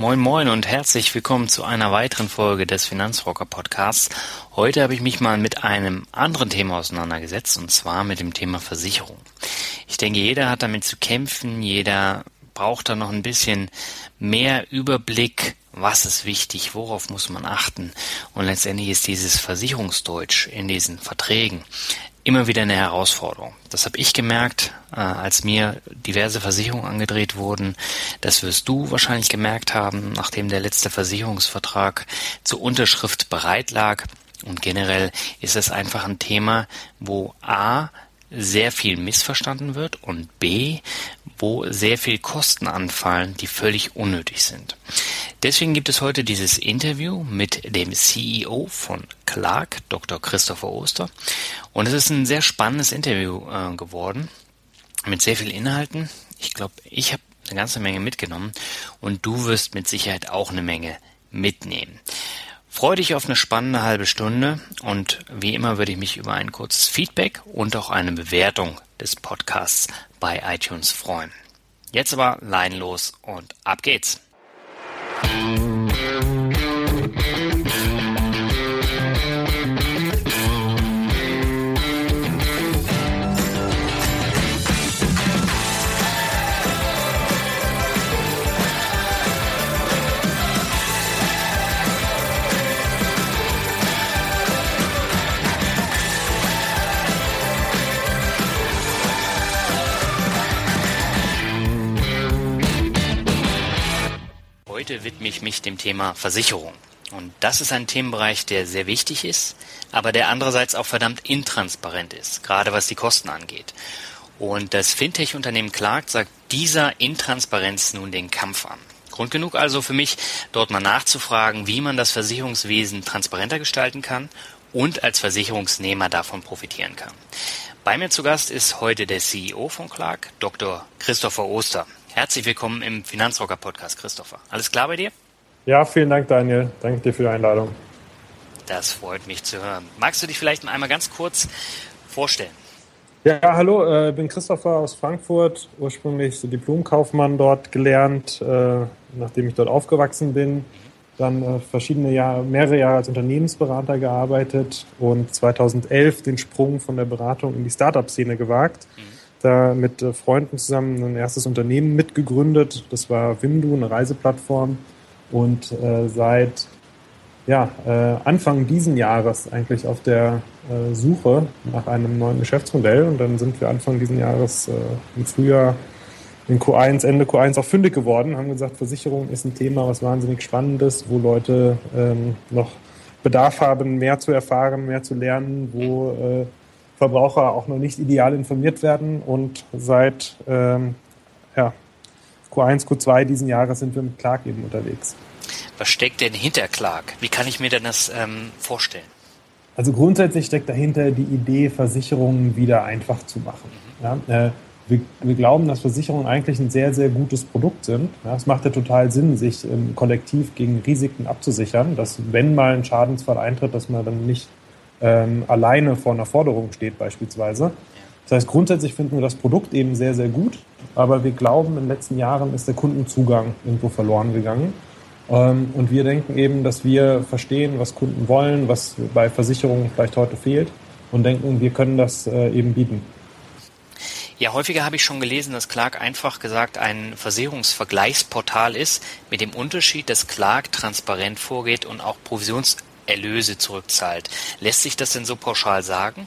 Moin moin und herzlich willkommen zu einer weiteren Folge des Finanzrocker Podcasts. Heute habe ich mich mal mit einem anderen Thema auseinandergesetzt und zwar mit dem Thema Versicherung. Ich denke, jeder hat damit zu kämpfen, jeder braucht da noch ein bisschen mehr Überblick, was ist wichtig, worauf muss man achten. Und letztendlich ist dieses Versicherungsdeutsch in diesen Verträgen immer wieder eine Herausforderung. Das habe ich gemerkt, äh, als mir diverse Versicherungen angedreht wurden. Das wirst du wahrscheinlich gemerkt haben, nachdem der letzte Versicherungsvertrag zur Unterschrift bereit lag. Und generell ist es einfach ein Thema, wo A sehr viel missverstanden wird und B, wo sehr viel Kosten anfallen, die völlig unnötig sind. Deswegen gibt es heute dieses Interview mit dem CEO von Clark, Dr. Christopher Oster. Und es ist ein sehr spannendes Interview äh, geworden mit sehr vielen Inhalten. Ich glaube, ich habe eine ganze Menge mitgenommen und du wirst mit Sicherheit auch eine Menge mitnehmen. Freue dich auf eine spannende halbe Stunde und wie immer würde ich mich über ein kurzes Feedback und auch eine Bewertung des Podcasts bei iTunes freuen. Jetzt aber leinlos und ab geht's. Heute widme ich mich dem Thema Versicherung. Und das ist ein Themenbereich, der sehr wichtig ist, aber der andererseits auch verdammt intransparent ist, gerade was die Kosten angeht. Und das Fintech-Unternehmen Clark sagt dieser Intransparenz nun den Kampf an. Grund genug also für mich, dort mal nachzufragen, wie man das Versicherungswesen transparenter gestalten kann und als Versicherungsnehmer davon profitieren kann. Bei mir zu Gast ist heute der CEO von Clark, Dr. Christopher Oster. Herzlich willkommen im Finanzrocker Podcast, Christopher. Alles klar bei dir? Ja, vielen Dank, Daniel. Danke dir für die Einladung. Das freut mich zu hören. Magst du dich vielleicht einmal ganz kurz vorstellen? Ja, hallo, ich äh, bin Christopher aus Frankfurt, ursprünglich Diplomkaufmann dort gelernt, äh, nachdem ich dort aufgewachsen bin. Dann äh, verschiedene Jahre, mehrere Jahre als Unternehmensberater gearbeitet und 2011 den Sprung von der Beratung in die Startup-Szene gewagt. Mhm da mit äh, Freunden zusammen ein erstes Unternehmen mitgegründet. Das war Wimdu, eine Reiseplattform. Und äh, seit ja, äh, Anfang diesen Jahres eigentlich auf der äh, Suche nach einem neuen Geschäftsmodell. Und dann sind wir Anfang diesen Jahres äh, im Frühjahr in Q1, Ende Q1 auch fündig geworden, haben gesagt, Versicherung ist ein Thema, was wahnsinnig spannend ist, wo Leute ähm, noch Bedarf haben, mehr zu erfahren, mehr zu lernen, wo äh, Verbraucher auch noch nicht ideal informiert werden. Und seit ähm, ja, Q1, Q2 diesen Jahres sind wir mit Clark eben unterwegs. Was steckt denn hinter Clark? Wie kann ich mir denn das ähm, vorstellen? Also grundsätzlich steckt dahinter die Idee, Versicherungen wieder einfach zu machen. Mhm. Ja, äh, wir, wir, glauben, dass Versicherungen eigentlich ein sehr, sehr gutes Produkt sind. Ja, es macht ja total Sinn, sich ähm, kollektiv gegen Risiken abzusichern, dass wenn mal ein Schadensfall eintritt, dass man dann nicht ähm, alleine vor einer Forderung steht beispielsweise. Das heißt, grundsätzlich finden wir das Produkt eben sehr, sehr gut, aber wir glauben, in den letzten Jahren ist der Kundenzugang irgendwo verloren gegangen. Ähm, und wir denken eben, dass wir verstehen, was Kunden wollen, was bei Versicherungen vielleicht heute fehlt und denken, wir können das äh, eben bieten. Ja, häufiger habe ich schon gelesen, dass Clark einfach gesagt ein Versicherungsvergleichsportal ist, mit dem Unterschied, dass Clark transparent vorgeht und auch Provisions Erlöse zurückzahlt. Lässt sich das denn so pauschal sagen?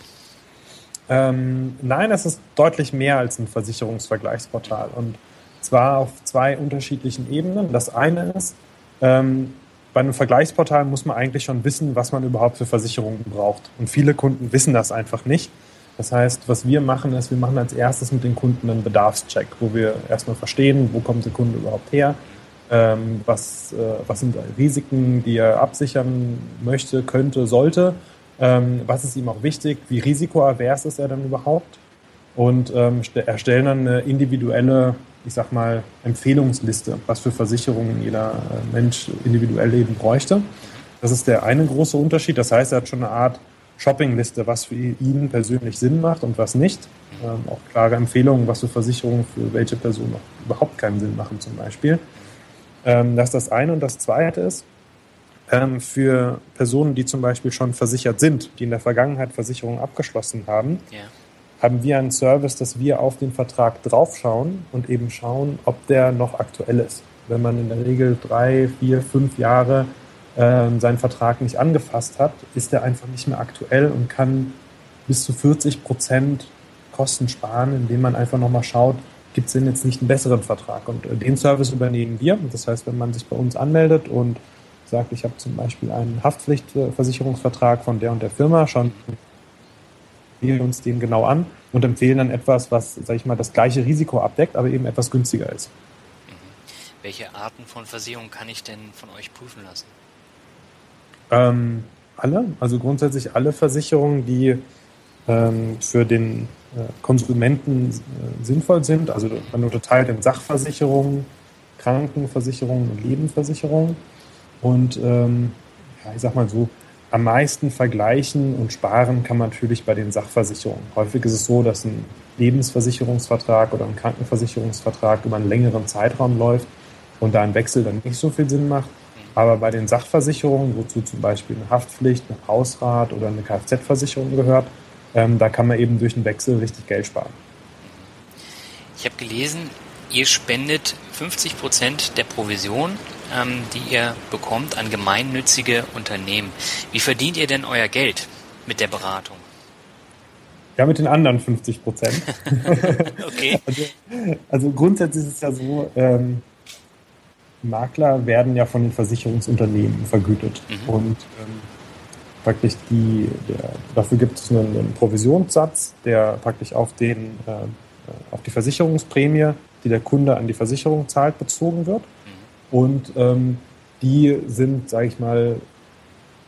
Ähm, nein, es ist deutlich mehr als ein Versicherungsvergleichsportal. Und zwar auf zwei unterschiedlichen Ebenen. Das eine ist, ähm, bei einem Vergleichsportal muss man eigentlich schon wissen, was man überhaupt für Versicherungen braucht. Und viele Kunden wissen das einfach nicht. Das heißt, was wir machen, ist, wir machen als erstes mit den Kunden einen Bedarfscheck, wo wir erstmal verstehen, wo kommt der Kunde überhaupt her, ähm, was, äh, was sind Risiken, die er absichern möchte, könnte, sollte, ähm, was ist ihm auch wichtig, wie risikoavers ist er dann überhaupt und ähm, erstellen dann eine individuelle, ich sag mal, Empfehlungsliste, was für Versicherungen jeder äh, Mensch individuell eben bräuchte. Das ist der eine große Unterschied. Das heißt, er hat schon eine Art Shoppingliste, was für ihn persönlich Sinn macht und was nicht. Ähm, auch klare Empfehlungen, was für Versicherungen für welche Person überhaupt keinen Sinn machen zum Beispiel. Ähm, das ist das eine. Und das zweite ist, ähm, für Personen, die zum Beispiel schon versichert sind, die in der Vergangenheit Versicherungen abgeschlossen haben, ja. haben wir einen Service, dass wir auf den Vertrag draufschauen und eben schauen, ob der noch aktuell ist. Wenn man in der Regel drei, vier, fünf Jahre ähm, seinen Vertrag nicht angefasst hat, ist er einfach nicht mehr aktuell und kann bis zu 40 Prozent Kosten sparen, indem man einfach nochmal schaut, gibt es denn jetzt nicht einen besseren Vertrag? Und äh, den Service übernehmen wir. Das heißt, wenn man sich bei uns anmeldet und sagt, ich habe zum Beispiel einen Haftpflichtversicherungsvertrag von der und der Firma, schauen wir uns den genau an und empfehlen dann etwas, was, sage ich mal, das gleiche Risiko abdeckt, aber eben etwas günstiger ist. Mhm. Welche Arten von Versicherung kann ich denn von euch prüfen lassen? Ähm, alle, also grundsätzlich alle Versicherungen, die ähm, für den Konsumenten äh, sinnvoll sind. Also man unterteilt in Sachversicherungen, Krankenversicherungen und Lebensversicherungen. Und ähm, ja, ich sag mal so, am meisten vergleichen und sparen kann man natürlich bei den Sachversicherungen. Häufig ist es so, dass ein Lebensversicherungsvertrag oder ein Krankenversicherungsvertrag über einen längeren Zeitraum läuft und da ein Wechsel dann nicht so viel Sinn macht. Aber bei den Sachversicherungen, wozu zum Beispiel eine Haftpflicht, ein Hausrat oder eine Kfz-Versicherung gehört, ähm, da kann man eben durch einen Wechsel richtig Geld sparen. Ich habe gelesen, ihr spendet 50 Prozent der Provision, ähm, die ihr bekommt, an gemeinnützige Unternehmen. Wie verdient ihr denn euer Geld mit der Beratung? Ja, mit den anderen 50 Prozent. okay. Also, also, grundsätzlich ist es ja so, ähm, Makler werden ja von den Versicherungsunternehmen vergütet. Mhm. Und ähm, praktisch die, der, dafür gibt es einen, einen, Provisionssatz, der praktisch auf, den, äh, auf die Versicherungsprämie, die der Kunde an die Versicherung zahlt, bezogen wird. Mhm. Und ähm, die sind, sage ich mal,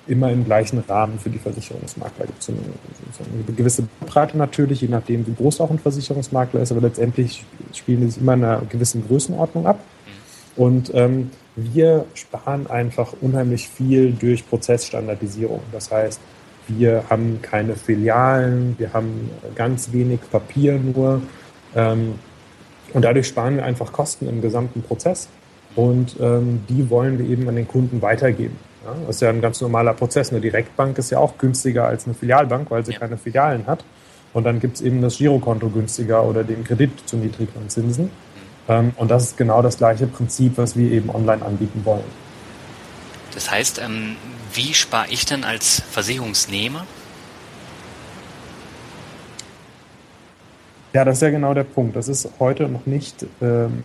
immer im gleichen Rahmen für die Versicherungsmakler. Gibt es eine, eine, gewisse Breite natürlich, je nachdem, wie groß auch ein Versicherungsmakler ist, aber letztendlich spielen die sich immer in einer gewissen Größenordnung ab. Und ähm, wir sparen einfach unheimlich viel durch Prozessstandardisierung. Das heißt, wir haben keine Filialen, wir haben ganz wenig Papier nur. Ähm, und dadurch sparen wir einfach Kosten im gesamten Prozess. Und ähm, die wollen wir eben an den Kunden weitergeben. Ja, das ist ja ein ganz normaler Prozess. Eine Direktbank ist ja auch günstiger als eine Filialbank, weil sie ja. keine Filialen hat. Und dann gibt es eben das Girokonto günstiger oder den Kredit zu niedrigeren Zinsen. Ähm, und das ist genau das gleiche Prinzip, was wir eben online anbieten wollen. Das heißt, ähm, wie spare ich dann als Versicherungsnehmer? Ja, das ist ja genau der Punkt. Das ist heute noch nicht ähm,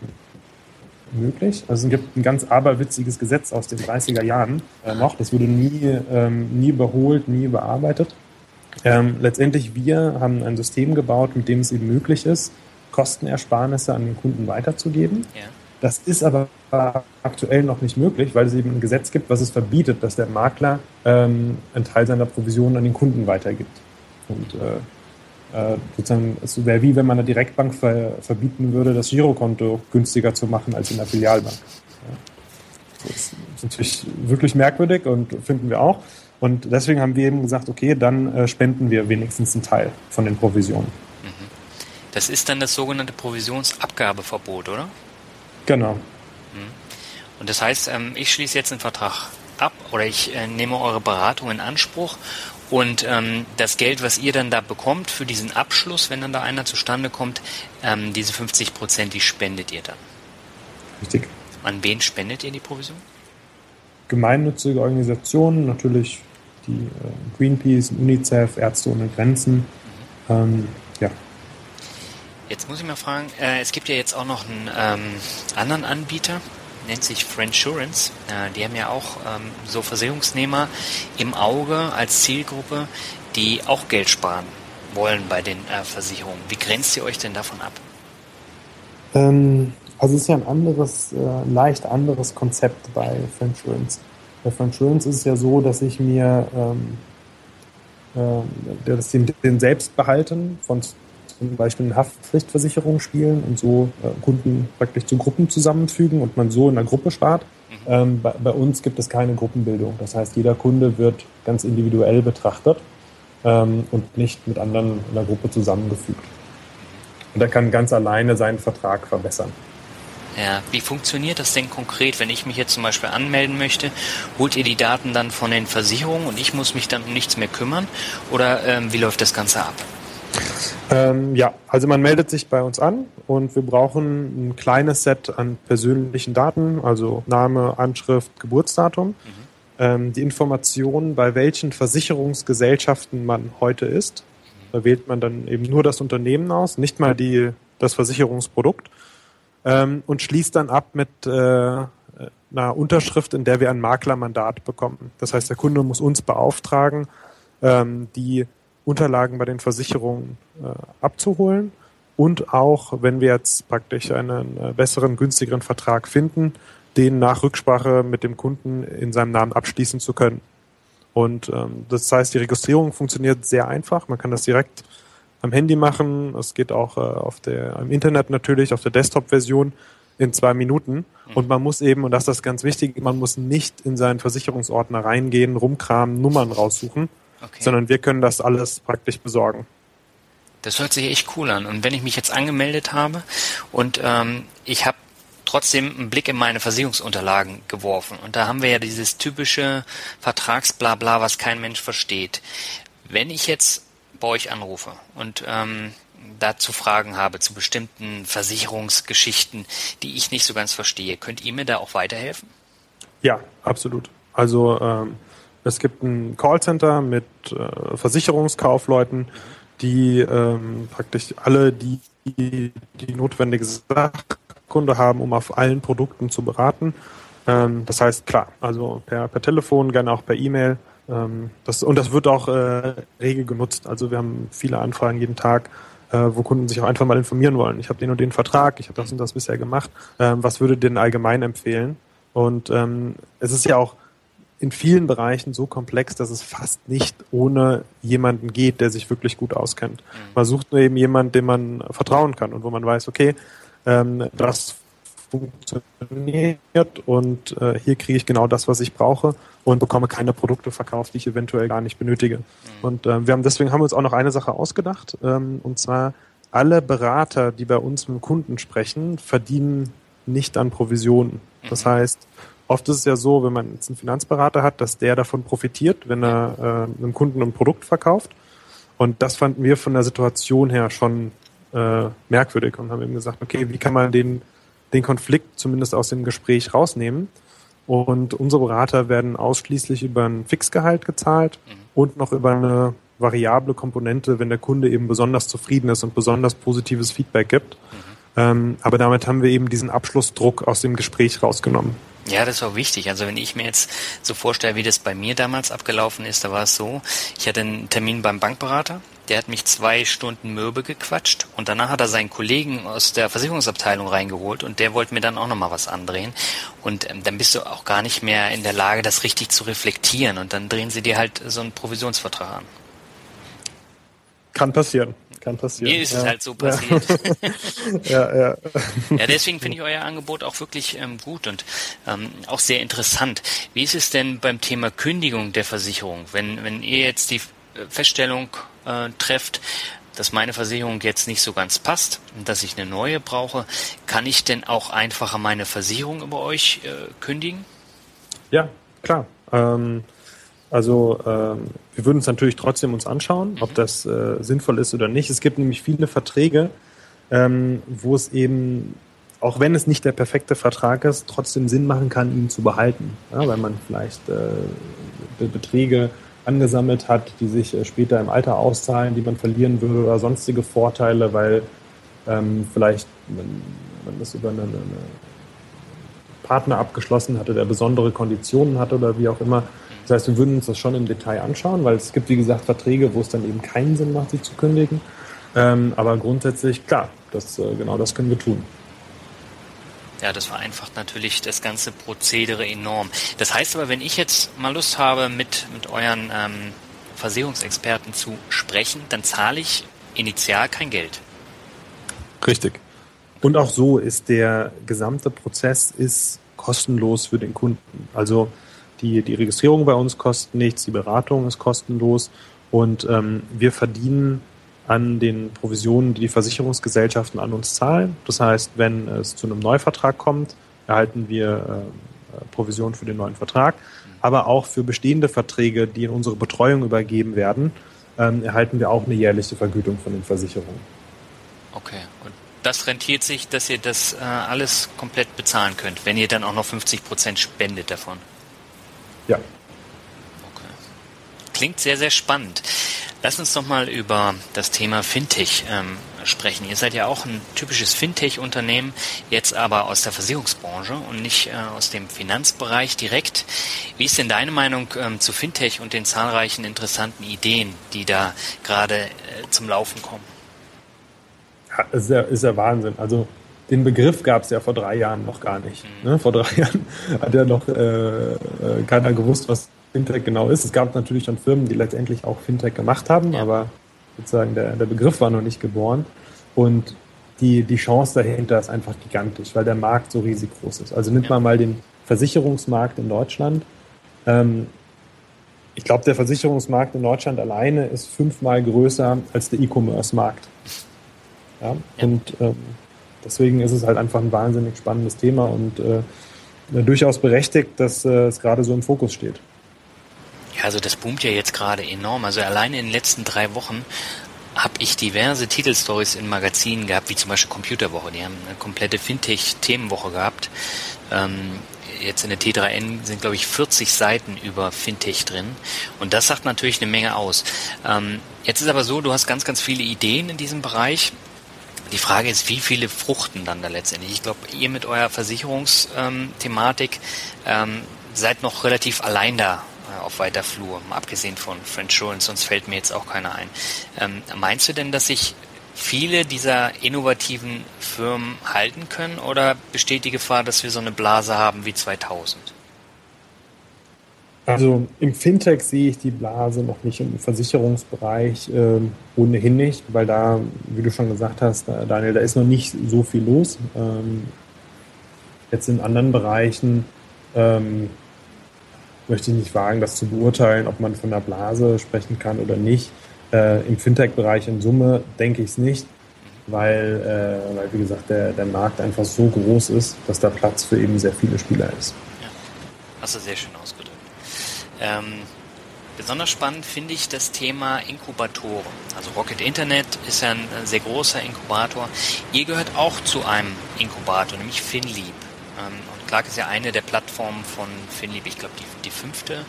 möglich. Also es gibt ein ganz aberwitziges Gesetz aus den 30er Jahren äh, noch. Das wurde nie, ähm, nie überholt, nie bearbeitet. Ähm, letztendlich, wir haben ein System gebaut, mit dem es eben möglich ist, Kostenersparnisse an den Kunden weiterzugeben. Ja. Das ist aber aktuell noch nicht möglich, weil es eben ein Gesetz gibt, was es verbietet, dass der Makler ähm, einen Teil seiner Provision an den Kunden weitergibt. Und äh, äh, sozusagen, es wäre wie wenn man einer Direktbank ver verbieten würde, das Girokonto günstiger zu machen als in der Filialbank. Ja. Das ist natürlich wirklich merkwürdig und finden wir auch. Und deswegen haben wir eben gesagt, okay, dann äh, spenden wir wenigstens einen Teil von den Provisionen. Das ist dann das sogenannte Provisionsabgabeverbot, oder? Genau. Hm. Und das heißt, ähm, ich schließe jetzt einen Vertrag ab oder ich äh, nehme eure Beratung in Anspruch und ähm, das Geld, was ihr dann da bekommt für diesen Abschluss, wenn dann da einer zustande kommt, ähm, diese 50 Prozent, die spendet ihr dann. Richtig. An wen spendet ihr die Provision? Gemeinnützige Organisationen, natürlich die äh, Greenpeace, UNICEF, Ärzte ohne Grenzen. Mhm. ja, Jetzt muss ich mal fragen, äh, es gibt ja jetzt auch noch einen ähm, anderen Anbieter, nennt sich Friendsurance. Äh, die haben ja auch ähm, so Versicherungsnehmer im Auge als Zielgruppe, die auch Geld sparen wollen bei den äh, Versicherungen. Wie grenzt ihr euch denn davon ab? Ähm, also es ist ja ein anderes, äh, leicht anderes Konzept bei Insurance. Bei Insurance ist es ja so, dass ich mir ähm, äh, das den, den Selbstbehalten von zum Beispiel eine Haftpflichtversicherung spielen und so äh, Kunden praktisch zu Gruppen zusammenfügen und man so in einer Gruppe spart. Mhm. Ähm, bei, bei, uns gibt es keine Gruppenbildung. Das heißt, jeder Kunde wird ganz individuell betrachtet ähm, und nicht mit anderen in der Gruppe zusammengefügt. Und er kann ganz alleine seinen Vertrag verbessern. Ja, wie funktioniert das denn konkret, wenn ich mich jetzt zum Beispiel anmelden möchte? Holt ihr die Daten dann von den Versicherungen und ich muss mich dann um nichts mehr kümmern? Oder ähm, wie läuft das Ganze ab? Ähm, ja, also man meldet sich bei uns an und wir brauchen ein kleines Set an persönlichen Daten, also Name, Anschrift, Geburtsdatum, mhm. ähm, die Informationen, bei welchen Versicherungsgesellschaften man heute ist. Da wählt man dann eben nur das Unternehmen aus, nicht mal die, das Versicherungsprodukt ähm, und schließt dann ab mit äh, einer Unterschrift, in der wir ein Maklermandat bekommen. Das heißt, der Kunde muss uns beauftragen, ähm, die Unterlagen bei den Versicherungen äh, abzuholen und auch, wenn wir jetzt praktisch einen äh, besseren, günstigeren Vertrag finden, den nach Rücksprache mit dem Kunden in seinem Namen abschließen zu können. Und ähm, das heißt, die Registrierung funktioniert sehr einfach. Man kann das direkt am Handy machen. Es geht auch äh, auf der, im Internet natürlich, auf der Desktop-Version in zwei Minuten. Und man muss eben, und das ist ganz wichtig, man muss nicht in seinen Versicherungsordner reingehen, rumkramen, Nummern raussuchen, okay. sondern wir können das alles praktisch besorgen. Das hört sich echt cool an. Und wenn ich mich jetzt angemeldet habe und ähm, ich habe trotzdem einen Blick in meine Versicherungsunterlagen geworfen. Und da haben wir ja dieses typische Vertragsblabla, was kein Mensch versteht. Wenn ich jetzt bei euch anrufe und ähm, dazu Fragen habe zu bestimmten Versicherungsgeschichten, die ich nicht so ganz verstehe, könnt ihr mir da auch weiterhelfen? Ja, absolut. Also ähm, es gibt ein Callcenter mit äh, Versicherungskaufleuten, die ähm, praktisch alle die, die, notwendige Sachkunde haben, um auf allen Produkten zu beraten. Ähm, das heißt, klar, also per, per Telefon, gerne auch per E-Mail ähm, das, und das wird auch äh, regel genutzt. Also wir haben viele Anfragen jeden Tag, äh, wo Kunden sich auch einfach mal informieren wollen. Ich habe den und den Vertrag, ich habe das und das bisher gemacht. Ähm, was würde denn allgemein empfehlen? Und ähm, es ist ja auch in vielen Bereichen so komplex, dass es fast nicht ohne jemanden geht, der sich wirklich gut auskennt. Mhm. Man sucht nur eben jemanden, dem man vertrauen kann und wo man weiß, okay, ähm, das funktioniert und äh, hier kriege ich genau das, was ich brauche und bekomme keine Produkte verkauft, die ich eventuell gar nicht benötige. Mhm. Und äh, wir haben deswegen haben wir uns auch noch eine Sache ausgedacht, ähm, und zwar alle Berater, die bei uns mit dem Kunden sprechen, verdienen nicht an Provisionen. Das mhm. heißt, oft ist es ja so, wenn man jetzt einen Finanzberater hat, dass der davon profitiert, wenn er äh, einem Kunden ein Produkt verkauft. Und das fanden wir von der Situation her schon äh, merkwürdig und haben eben gesagt, okay, wie kann man den, den Konflikt zumindest aus dem Gespräch rausnehmen? Und unsere Berater werden ausschließlich über ein Fixgehalt gezahlt mhm. und noch über eine variable Komponente, wenn der Kunde eben besonders zufrieden ist und besonders positives Feedback gibt. Mhm. Ähm, aber damit haben wir eben diesen Abschlussdruck aus dem Gespräch rausgenommen. Ja, das war wichtig. Also wenn ich mir jetzt so vorstelle, wie das bei mir damals abgelaufen ist, da war es so, ich hatte einen Termin beim Bankberater, der hat mich zwei Stunden mürbe gequatscht und danach hat er seinen Kollegen aus der Versicherungsabteilung reingeholt und der wollte mir dann auch nochmal was andrehen. Und ähm, dann bist du auch gar nicht mehr in der Lage, das richtig zu reflektieren und dann drehen sie dir halt so einen Provisionsvertrag an. Kann passieren. Kann passieren. Mir ist ja. es halt so passiert. ja, ja. ja, deswegen finde ich euer Angebot auch wirklich ähm, gut und ähm, auch sehr interessant. Wie ist es denn beim Thema Kündigung der Versicherung? Wenn, wenn ihr jetzt die äh, Feststellung äh, trefft, dass meine Versicherung jetzt nicht so ganz passt und dass ich eine neue brauche, kann ich denn auch einfacher meine Versicherung über euch äh, kündigen? Ja, klar. Ähm, also ähm, wir würden uns natürlich trotzdem uns anschauen, ob das äh, sinnvoll ist oder nicht. Es gibt nämlich viele Verträge, ähm, wo es eben, auch wenn es nicht der perfekte Vertrag ist, trotzdem Sinn machen kann, ihn zu behalten, ja, weil man vielleicht äh, Beträge angesammelt hat, die sich äh, später im Alter auszahlen, die man verlieren würde oder sonstige Vorteile, weil ähm, vielleicht man, man das über eine, eine Partner abgeschlossen hatte, der besondere Konditionen hatte oder wie auch immer. Das heißt, wir würden uns das schon im Detail anschauen, weil es gibt, wie gesagt, Verträge, wo es dann eben keinen Sinn macht, sie zu kündigen. Ähm, aber grundsätzlich, klar, das, äh, genau das können wir tun. Ja, das vereinfacht natürlich das ganze Prozedere enorm. Das heißt aber, wenn ich jetzt mal Lust habe, mit, mit euren ähm, Versicherungsexperten zu sprechen, dann zahle ich initial kein Geld. Richtig. Und auch so ist der gesamte Prozess ist kostenlos für den Kunden. Also die, die Registrierung bei uns kostet nichts, die Beratung ist kostenlos und ähm, wir verdienen an den Provisionen, die die Versicherungsgesellschaften an uns zahlen. Das heißt, wenn es zu einem Neuvertrag kommt, erhalten wir äh, Provisionen für den neuen Vertrag, aber auch für bestehende Verträge, die in unsere Betreuung übergeben werden, ähm, erhalten wir auch eine jährliche Vergütung von den Versicherungen. Okay, und das rentiert sich, dass ihr das äh, alles komplett bezahlen könnt, wenn ihr dann auch noch 50 Prozent spendet davon. Ja. Okay. Klingt sehr, sehr spannend. Lass uns doch mal über das Thema Fintech ähm, sprechen. Ihr seid ja auch ein typisches Fintech-Unternehmen, jetzt aber aus der Versicherungsbranche und nicht äh, aus dem Finanzbereich direkt. Wie ist denn deine Meinung ähm, zu Fintech und den zahlreichen interessanten Ideen, die da gerade äh, zum Laufen kommen? Ist ja, ist ja Wahnsinn. Also den Begriff gab es ja vor drei Jahren noch gar nicht. Mhm. Ne? Vor drei Jahren hat ja noch äh, äh keiner gewusst, was Fintech genau ist. Es gab natürlich schon Firmen, die letztendlich auch Fintech gemacht haben, ja. aber sozusagen der, der Begriff war noch nicht geboren. Und die, die Chance dahinter ist einfach gigantisch, weil der Markt so riesig groß ist. Also nimmt man mal den Versicherungsmarkt in Deutschland. Ähm, ich glaube, der Versicherungsmarkt in Deutschland alleine ist fünfmal größer als der E-Commerce-Markt. Ja? ja? Und ähm, deswegen ist es halt einfach ein wahnsinnig spannendes Thema und äh, durchaus berechtigt, dass äh, es gerade so im Fokus steht. Ja, also das boomt ja jetzt gerade enorm. Also alleine in den letzten drei Wochen habe ich diverse Titelstories in Magazinen gehabt, wie zum Beispiel Computerwoche. Die haben eine komplette Fintech-Themenwoche gehabt. Ähm, jetzt in der T3N sind, glaube ich, 40 Seiten über Fintech drin. Und das sagt natürlich eine Menge aus. Ähm, jetzt ist aber so, du hast ganz, ganz viele Ideen in diesem Bereich. Die Frage ist, wie viele fruchten dann da letztendlich? Ich glaube, ihr mit eurer Versicherungsthematik ähm, seid noch relativ allein da äh, auf weiter Flur, abgesehen von French Insurance, sonst fällt mir jetzt auch keiner ein. Ähm, meinst du denn, dass sich viele dieser innovativen Firmen halten können oder besteht die Gefahr, dass wir so eine Blase haben wie 2000? Also im Fintech sehe ich die Blase noch nicht im Versicherungsbereich äh, ohnehin nicht, weil da, wie du schon gesagt hast, Daniel, da ist noch nicht so viel los. Ähm, jetzt in anderen Bereichen ähm, möchte ich nicht wagen, das zu beurteilen, ob man von der Blase sprechen kann oder nicht. Äh, Im Fintech-Bereich in Summe denke ich es nicht, weil, äh, weil, wie gesagt, der, der Markt einfach so groß ist, dass da Platz für eben sehr viele Spieler ist. Ja, hast du sehr schön ausgedrückt. Ähm, besonders spannend finde ich das Thema Inkubatoren. Also Rocket Internet ist ja ein sehr großer Inkubator. Ihr gehört auch zu einem Inkubator, nämlich FinLeap. Ähm, Clark ist ja eine der Plattformen von Finlieb, ich glaube die, die fünfte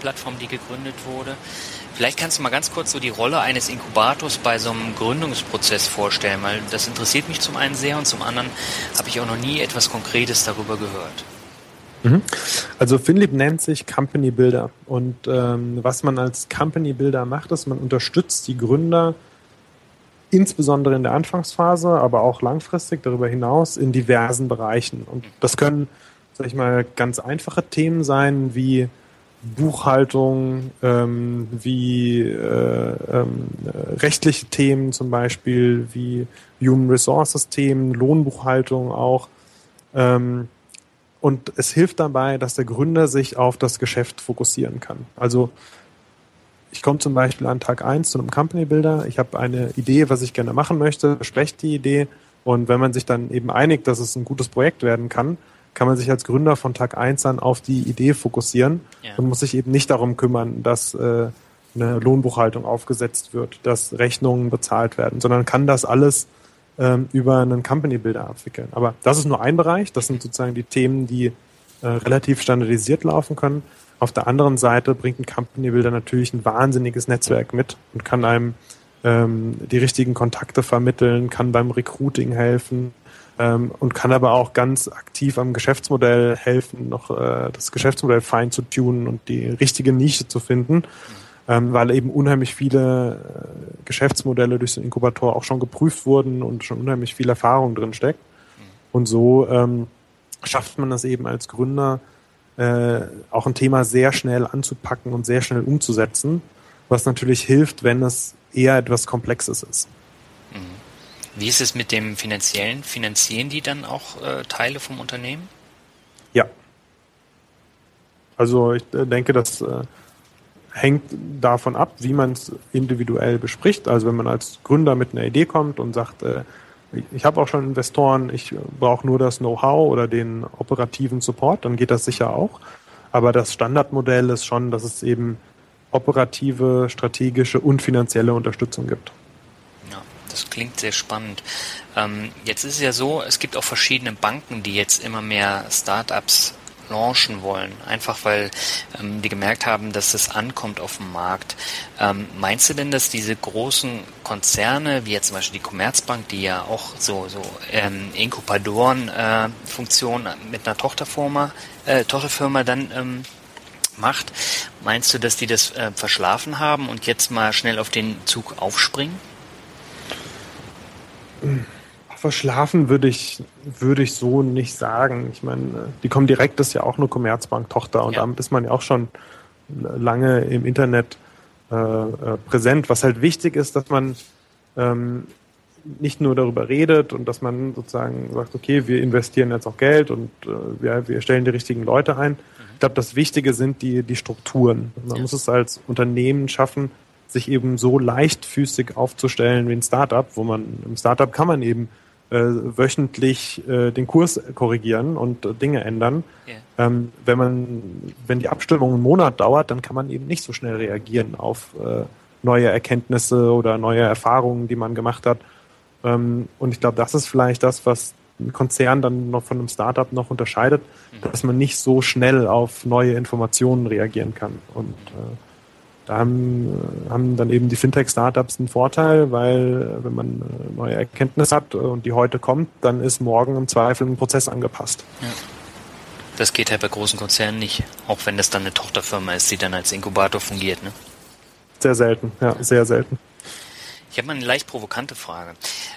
Plattform, die gegründet wurde. Vielleicht kannst du mal ganz kurz so die Rolle eines Inkubators bei so einem Gründungsprozess vorstellen, weil das interessiert mich zum einen sehr und zum anderen habe ich auch noch nie etwas Konkretes darüber gehört. Mhm. Also Finlieb nennt sich Company Builder und ähm, was man als Company Builder macht, ist, man unterstützt die Gründer insbesondere in der Anfangsphase, aber auch langfristig darüber hinaus in diversen Bereichen. Und das können, sag ich mal, ganz einfache Themen sein wie Buchhaltung, ähm, wie äh, ähm, rechtliche Themen zum Beispiel, wie Human Resources Themen, Lohnbuchhaltung auch. Ähm, und es hilft dabei, dass der Gründer sich auf das Geschäft fokussieren kann. Also ich komme zum Beispiel an Tag 1 zu einem Company Builder, ich habe eine Idee, was ich gerne machen möchte, bespreche die Idee und wenn man sich dann eben einigt, dass es ein gutes Projekt werden kann, kann man sich als Gründer von Tag 1 an auf die Idee fokussieren ja. und muss sich eben nicht darum kümmern, dass äh, eine Lohnbuchhaltung aufgesetzt wird, dass Rechnungen bezahlt werden, sondern kann das alles ähm, über einen Company Builder abwickeln. Aber das ist nur ein Bereich, das sind sozusagen die Themen, die äh, relativ standardisiert laufen können. Auf der anderen Seite bringt ein Company Builder natürlich ein wahnsinniges Netzwerk mit und kann einem ähm, die richtigen Kontakte vermitteln, kann beim Recruiting helfen, ähm, und kann aber auch ganz aktiv am Geschäftsmodell helfen, noch äh, das Geschäftsmodell fein zu tunen und die richtige Nische zu finden, ähm, weil eben unheimlich viele äh, Geschäftsmodelle durch den Inkubator auch schon geprüft wurden und schon unheimlich viel Erfahrung drin steckt. Und so ähm, schafft man das eben als Gründer, äh, auch ein Thema sehr schnell anzupacken und sehr schnell umzusetzen, was natürlich hilft, wenn es eher etwas Komplexes ist. Wie ist es mit dem finanziellen? Finanzieren die dann auch äh, Teile vom Unternehmen? Ja. Also ich äh, denke, das äh, hängt davon ab, wie man es individuell bespricht. Also wenn man als Gründer mit einer Idee kommt und sagt, äh, ich habe auch schon Investoren, ich brauche nur das Know-how oder den operativen Support, dann geht das sicher auch. Aber das Standardmodell ist schon, dass es eben operative, strategische und finanzielle Unterstützung gibt das klingt sehr spannend. Ähm, jetzt ist es ja so, es gibt auch verschiedene Banken, die jetzt immer mehr Startups launchen wollen, einfach weil ähm, die gemerkt haben, dass es ankommt auf dem Markt. Ähm, meinst du denn, dass diese großen Konzerne, wie jetzt zum Beispiel die Commerzbank, die ja auch so, so ähm, Inkubatoren-Funktion äh, mit einer Tochterfirma, äh, Tochterfirma dann ähm, macht, meinst du, dass die das äh, verschlafen haben und jetzt mal schnell auf den Zug aufspringen? Verschlafen würde ich, würde ich so nicht sagen. Ich meine, die Comdirect ist ja auch eine Commerzbank-Tochter und ja. damit ist man ja auch schon lange im Internet äh, äh, präsent. Was halt wichtig ist, dass man ähm, nicht nur darüber redet und dass man sozusagen sagt, okay, wir investieren jetzt auch Geld und äh, wir, wir stellen die richtigen Leute ein. Mhm. Ich glaube, das Wichtige sind die, die Strukturen. Man ja. muss es als Unternehmen schaffen, sich eben so leichtfüßig aufzustellen wie ein Startup, wo man im Startup kann man eben wöchentlich äh, den Kurs korrigieren und äh, Dinge ändern. Yeah. Ähm, wenn man, wenn die Abstimmung einen Monat dauert, dann kann man eben nicht so schnell reagieren auf äh, neue Erkenntnisse oder neue Erfahrungen, die man gemacht hat. Ähm, und ich glaube, das ist vielleicht das, was ein Konzern dann noch von einem Startup noch unterscheidet, mhm. dass man nicht so schnell auf neue Informationen reagieren kann. Und äh, da haben, haben dann eben die Fintech-Startups einen Vorteil, weil äh, wenn man äh, neue Erkenntnis hat und die heute kommt, dann ist morgen im Zweifel ein Prozess angepasst. Ja. Das geht halt bei großen Konzernen nicht, auch wenn das dann eine Tochterfirma ist, die dann als Inkubator fungiert. Ne? Sehr selten, ja, sehr selten. Ich habe mal eine leicht provokante Frage.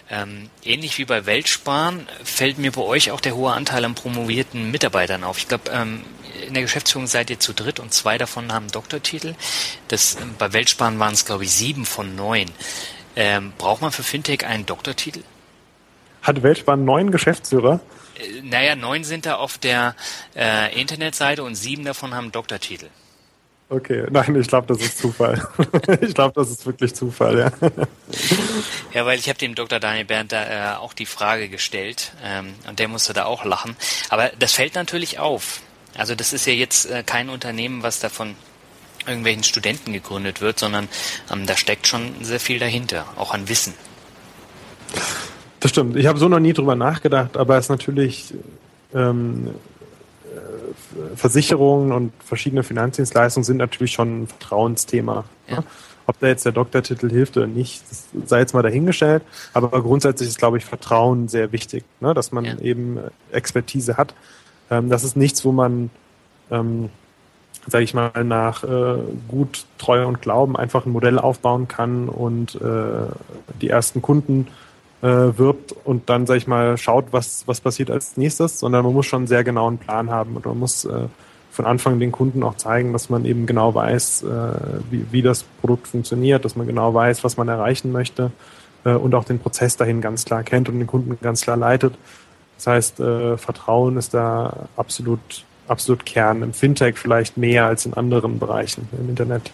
Ähm, ähnlich wie bei Weltsparen fällt mir bei euch auch der hohe Anteil an promovierten Mitarbeitern auf. Ich glaube, ähm, in der Geschäftsführung seid ihr zu dritt und zwei davon haben Doktortitel. Das, ähm, bei Weltsparen waren es, glaube ich, sieben von neun. Ähm, braucht man für Fintech einen Doktortitel? Hat Weltsparen neun Geschäftsführer? Äh, naja, neun sind da auf der äh, Internetseite und sieben davon haben Doktortitel. Okay, nein, ich glaube, das ist Zufall. ich glaube, das ist wirklich Zufall, ja. Ja, weil ich habe dem Dr. Daniel Berndt da äh, auch die Frage gestellt ähm, und der musste da auch lachen. Aber das fällt natürlich auf. Also das ist ja jetzt äh, kein Unternehmen, was da von irgendwelchen Studenten gegründet wird, sondern ähm, da steckt schon sehr viel dahinter, auch an Wissen. Das stimmt. Ich habe so noch nie drüber nachgedacht, aber es ist natürlich ähm, Versicherungen und verschiedene Finanzdienstleistungen sind natürlich schon ein Vertrauensthema. Ja. Ob da jetzt der Doktortitel hilft oder nicht, das sei jetzt mal dahingestellt. Aber grundsätzlich ist, glaube ich, Vertrauen sehr wichtig, ne? dass man ja. eben Expertise hat. Ähm, das ist nichts, wo man, ähm, sage ich mal, nach äh, gut Treue und Glauben einfach ein Modell aufbauen kann und äh, die ersten Kunden äh, wirbt und dann, sag ich mal, schaut, was, was passiert als nächstes, sondern man muss schon einen sehr genauen Plan haben und man muss äh, von Anfang den Kunden auch zeigen, dass man eben genau weiß, äh, wie, wie das Produkt funktioniert, dass man genau weiß, was man erreichen möchte äh, und auch den Prozess dahin ganz klar kennt und den Kunden ganz klar leitet. Das heißt, äh, Vertrauen ist da absolut, absolut Kern. Im Fintech vielleicht mehr als in anderen Bereichen im Internet.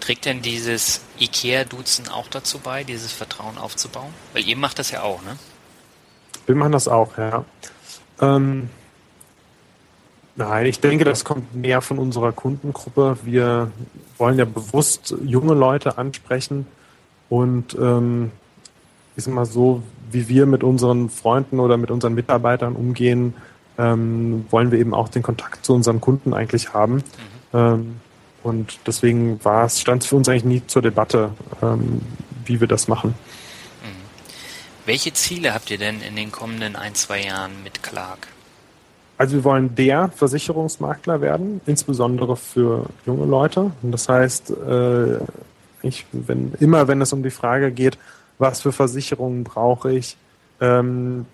Trägt denn dieses IKEA-Duzen auch dazu bei, dieses Vertrauen aufzubauen? Weil ihr macht das ja auch, ne? Wir machen das auch, ja. Ähm, nein, ich denke, das kommt mehr von unserer Kundengruppe. Wir wollen ja bewusst junge Leute ansprechen und ähm, ich sag mal so, wie wir mit unseren Freunden oder mit unseren Mitarbeitern umgehen, ähm, wollen wir eben auch den Kontakt zu unseren Kunden eigentlich haben. Mhm. Ähm, und deswegen stand es für uns eigentlich nie zur Debatte, ähm, wie wir das machen. Welche Ziele habt ihr denn in den kommenden ein, zwei Jahren mit Clark? Also wir wollen der Versicherungsmakler werden, insbesondere für junge Leute. Und das heißt, äh, ich, wenn, immer wenn es um die Frage geht, was für Versicherungen brauche ich, ähm,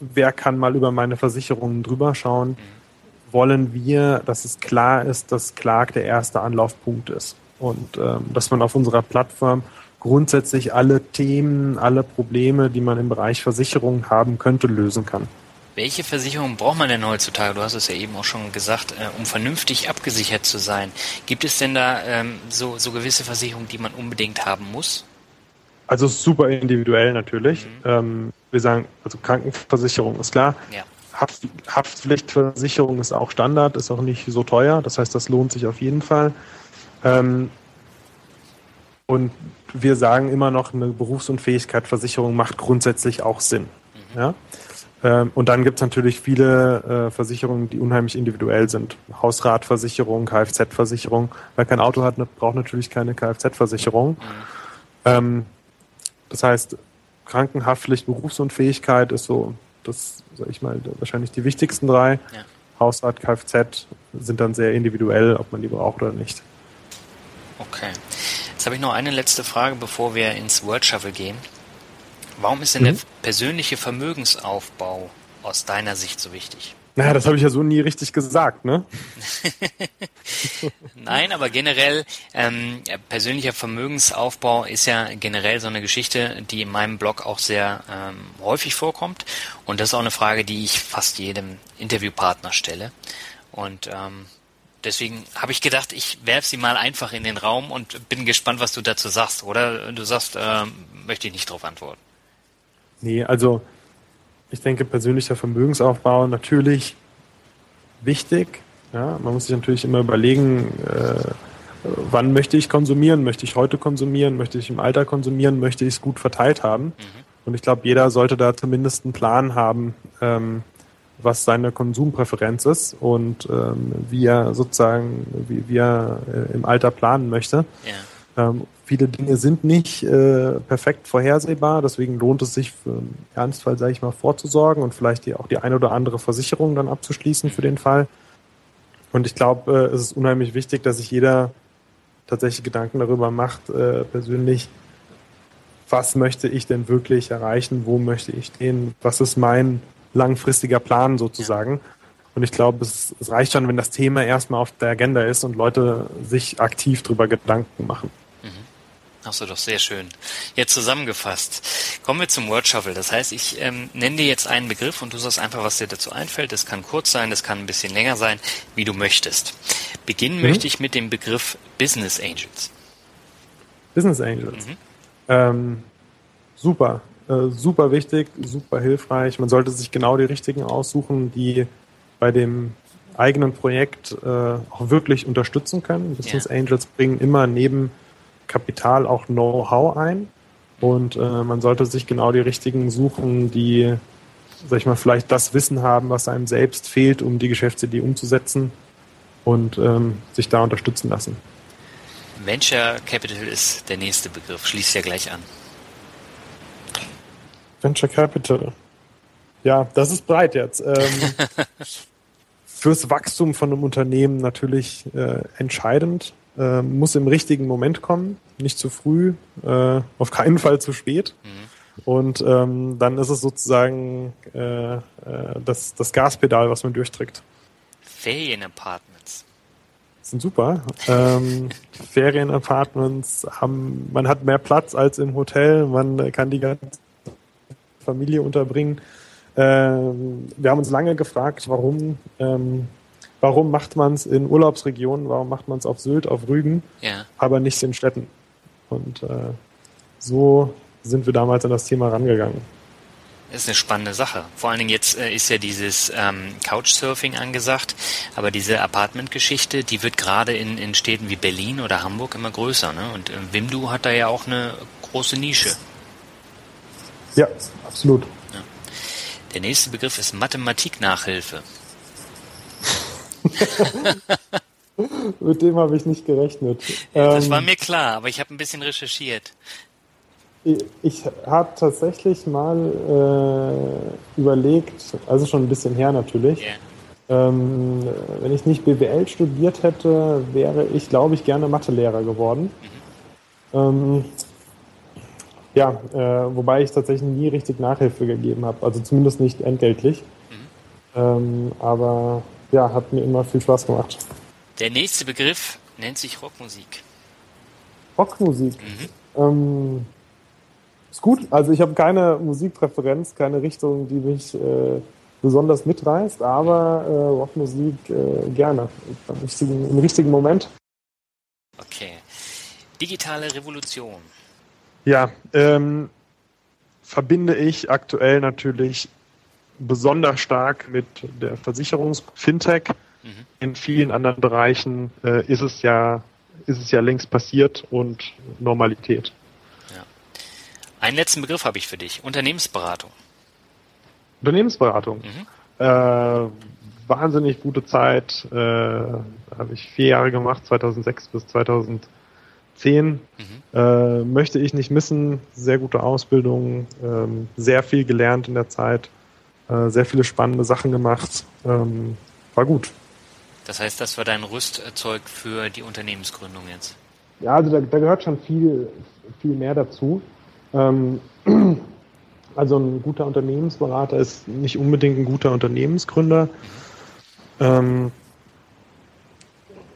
wer kann mal über meine Versicherungen drüber schauen, mhm. Wollen wir, dass es klar ist, dass Clark der erste Anlaufpunkt ist. Und ähm, dass man auf unserer Plattform grundsätzlich alle Themen, alle Probleme, die man im Bereich Versicherungen haben könnte, lösen kann. Welche Versicherung braucht man denn heutzutage? Du hast es ja eben auch schon gesagt, äh, um vernünftig abgesichert zu sein. Gibt es denn da ähm, so, so gewisse Versicherungen, die man unbedingt haben muss? Also super individuell natürlich. Mhm. Ähm, wir sagen, also Krankenversicherung ist klar. Ja. Haft, Haftpflichtversicherung ist auch Standard, ist auch nicht so teuer. Das heißt, das lohnt sich auf jeden Fall. Ähm, und wir sagen immer noch, eine Berufsunfähigkeitsversicherung macht grundsätzlich auch Sinn. Mhm. Ja? Ähm, und dann gibt es natürlich viele äh, Versicherungen, die unheimlich individuell sind. Hausratversicherung, Kfz-Versicherung. Wer kein Auto hat, ne, braucht natürlich keine Kfz-Versicherung. Mhm. Ähm, das heißt, Krankenhaftpflicht, Berufsunfähigkeit ist so, das sag ich mal, wahrscheinlich die wichtigsten drei. Ja. Hausrat, Kfz sind dann sehr individuell, ob man die braucht oder nicht. Okay. Jetzt habe ich noch eine letzte Frage, bevor wir ins World Shuffle gehen. Warum ist denn mhm. der persönliche Vermögensaufbau aus deiner Sicht so wichtig? Naja, das habe ich ja so nie richtig gesagt, ne? Nein, aber generell, ähm, persönlicher Vermögensaufbau ist ja generell so eine Geschichte, die in meinem Blog auch sehr ähm, häufig vorkommt. Und das ist auch eine Frage, die ich fast jedem Interviewpartner stelle. Und ähm, deswegen habe ich gedacht, ich werfe sie mal einfach in den Raum und bin gespannt, was du dazu sagst. Oder du sagst, äh, möchte ich nicht darauf antworten. Nee, also ich denke, persönlicher Vermögensaufbau natürlich wichtig. Ja, man muss sich natürlich immer überlegen, äh, wann möchte ich konsumieren? Möchte ich heute konsumieren? Möchte ich im Alter konsumieren? Möchte ich es gut verteilt haben? Mhm. Und ich glaube, jeder sollte da zumindest einen Plan haben, ähm, was seine Konsumpräferenz ist und ähm, wie er sozusagen, wie, wie er äh, im Alter planen möchte. Ja. Ähm, Viele Dinge sind nicht äh, perfekt vorhersehbar, deswegen lohnt es sich für einen Ernstfall, sage ich mal, vorzusorgen und vielleicht die, auch die eine oder andere Versicherung dann abzuschließen für den Fall. Und ich glaube, äh, es ist unheimlich wichtig, dass sich jeder tatsächlich Gedanken darüber macht, äh, persönlich, was möchte ich denn wirklich erreichen, wo möchte ich stehen, was ist mein langfristiger Plan sozusagen. Und ich glaube, es, es reicht schon, wenn das Thema erstmal auf der Agenda ist und Leute sich aktiv darüber Gedanken machen. Hast du doch sehr schön. Jetzt zusammengefasst. Kommen wir zum Word Shuffle. Das heißt, ich ähm, nenne dir jetzt einen Begriff und du sagst einfach, was dir dazu einfällt. Das kann kurz sein, das kann ein bisschen länger sein, wie du möchtest. Beginnen mhm. möchte ich mit dem Begriff Business Angels. Business Angels. Mhm. Ähm, super. Äh, super wichtig, super hilfreich. Man sollte sich genau die richtigen aussuchen, die bei dem eigenen Projekt äh, auch wirklich unterstützen können. Business ja. Angels bringen immer neben Kapital auch Know-how ein. Und äh, man sollte sich genau die richtigen suchen, die, sag ich mal, vielleicht das Wissen haben, was einem selbst fehlt, um die Geschäftsidee umzusetzen und ähm, sich da unterstützen lassen. Venture Capital ist der nächste Begriff, schließt ja gleich an. Venture Capital. Ja, das ist breit jetzt. Ähm, fürs Wachstum von einem Unternehmen natürlich äh, entscheidend äh, muss im richtigen Moment kommen, nicht zu früh, äh, auf keinen Fall zu spät. Mhm. Und ähm, dann ist es sozusagen äh, äh, das, das Gaspedal, was man durchträgt. Ferienapartments. Sind super. Ähm, Ferienapartments haben, man hat mehr Platz als im Hotel, man kann die ganze Familie unterbringen. Ähm, wir haben uns lange gefragt, warum ähm, warum macht man es in Urlaubsregionen, warum macht man es auf Sylt, auf Rügen, ja. aber nicht in Städten. Und äh, so sind wir damals an das Thema rangegangen. Das ist eine spannende Sache. Vor allen Dingen jetzt äh, ist ja dieses ähm, Couchsurfing angesagt, aber diese Apartment-Geschichte, die wird gerade in, in Städten wie Berlin oder Hamburg immer größer. Ne? Und äh, Wimdu hat da ja auch eine große Nische. Ja, absolut. Ja. Der nächste Begriff ist Mathematiknachhilfe. Mit dem habe ich nicht gerechnet. Ja, das ähm, war mir klar, aber ich habe ein bisschen recherchiert. Ich habe tatsächlich mal äh, überlegt, also schon ein bisschen her natürlich, yeah. ähm, wenn ich nicht BWL studiert hätte, wäre ich, glaube ich, gerne Mathelehrer geworden. Mhm. Ähm, ja, äh, wobei ich tatsächlich nie richtig Nachhilfe gegeben habe, also zumindest nicht entgeltlich. Mhm. Ähm, aber ja, hat mir immer viel Spaß gemacht. Der nächste Begriff nennt sich Rockmusik. Rockmusik? Mhm. Ähm, ist gut. Also ich habe keine Musikpräferenz, keine Richtung, die mich äh, besonders mitreißt, aber äh, Rockmusik äh, gerne. Im richtigen, Im richtigen Moment. Okay. Digitale Revolution. Ja, ähm, verbinde ich aktuell natürlich besonders stark mit der Versicherungs-Fintech. Mhm. In vielen anderen Bereichen äh, ist es ja ist es ja längst passiert und Normalität. Einen letzten Begriff habe ich für dich. Unternehmensberatung. Unternehmensberatung. Mhm. Äh, wahnsinnig gute Zeit. Äh, habe ich vier Jahre gemacht, 2006 bis 2010. Mhm. Äh, möchte ich nicht missen. Sehr gute Ausbildung, ähm, sehr viel gelernt in der Zeit, äh, sehr viele spannende Sachen gemacht. Ähm, war gut. Das heißt, das war dein Rüstzeug für die Unternehmensgründung jetzt? Ja, also da, da gehört schon viel, viel mehr dazu. Ähm, also ein guter Unternehmensberater ist nicht unbedingt ein guter Unternehmensgründer. Ähm,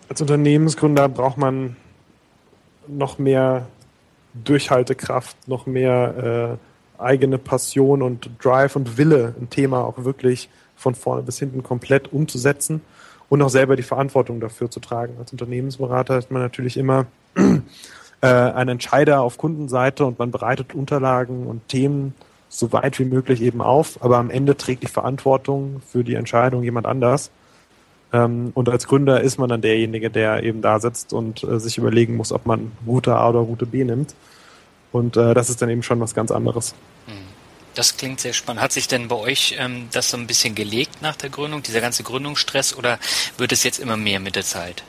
als Unternehmensgründer braucht man noch mehr Durchhaltekraft, noch mehr äh, eigene Passion und Drive und Wille, ein Thema auch wirklich von vorne bis hinten komplett umzusetzen und auch selber die Verantwortung dafür zu tragen. Als Unternehmensberater ist man natürlich immer äh, ein Entscheider auf Kundenseite und man bereitet Unterlagen und Themen so weit wie möglich eben auf, aber am Ende trägt die Verantwortung für die Entscheidung jemand anders. Ähm, und als Gründer ist man dann derjenige, der eben da sitzt und äh, sich überlegen muss, ob man Route A oder Route B nimmt. Und äh, das ist dann eben schon was ganz anderes. Hm. Das klingt sehr spannend. Hat sich denn bei euch ähm, das so ein bisschen gelegt nach der Gründung, dieser ganze Gründungsstress, oder wird es jetzt immer mehr mit der Zeit?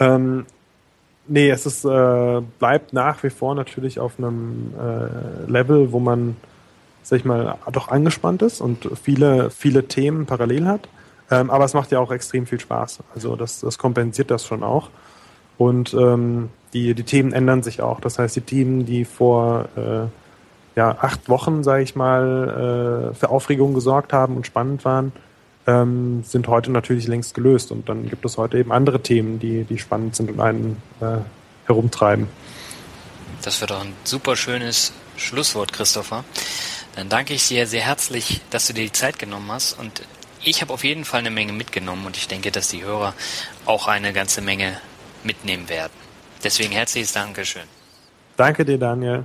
Ähm, Nee, es ist, äh, bleibt nach wie vor natürlich auf einem äh, Level, wo man, sag ich mal, doch angespannt ist und viele, viele Themen parallel hat. Ähm, aber es macht ja auch extrem viel Spaß. Also das, das kompensiert das schon auch. Und ähm, die, die Themen ändern sich auch. Das heißt, die Themen, die vor äh, ja, acht Wochen, sage ich mal, äh, für Aufregung gesorgt haben und spannend waren, ähm, sind heute natürlich längst gelöst. Und dann gibt es heute eben andere Themen, die, die spannend sind und einen äh, herumtreiben. Das wird doch ein super schönes Schlusswort, Christopher. Dann danke ich dir sehr herzlich, dass du dir die Zeit genommen hast. Und ich habe auf jeden Fall eine Menge mitgenommen und ich denke, dass die Hörer auch eine ganze Menge mitnehmen werden. Deswegen herzliches Dankeschön. Danke dir, Daniel.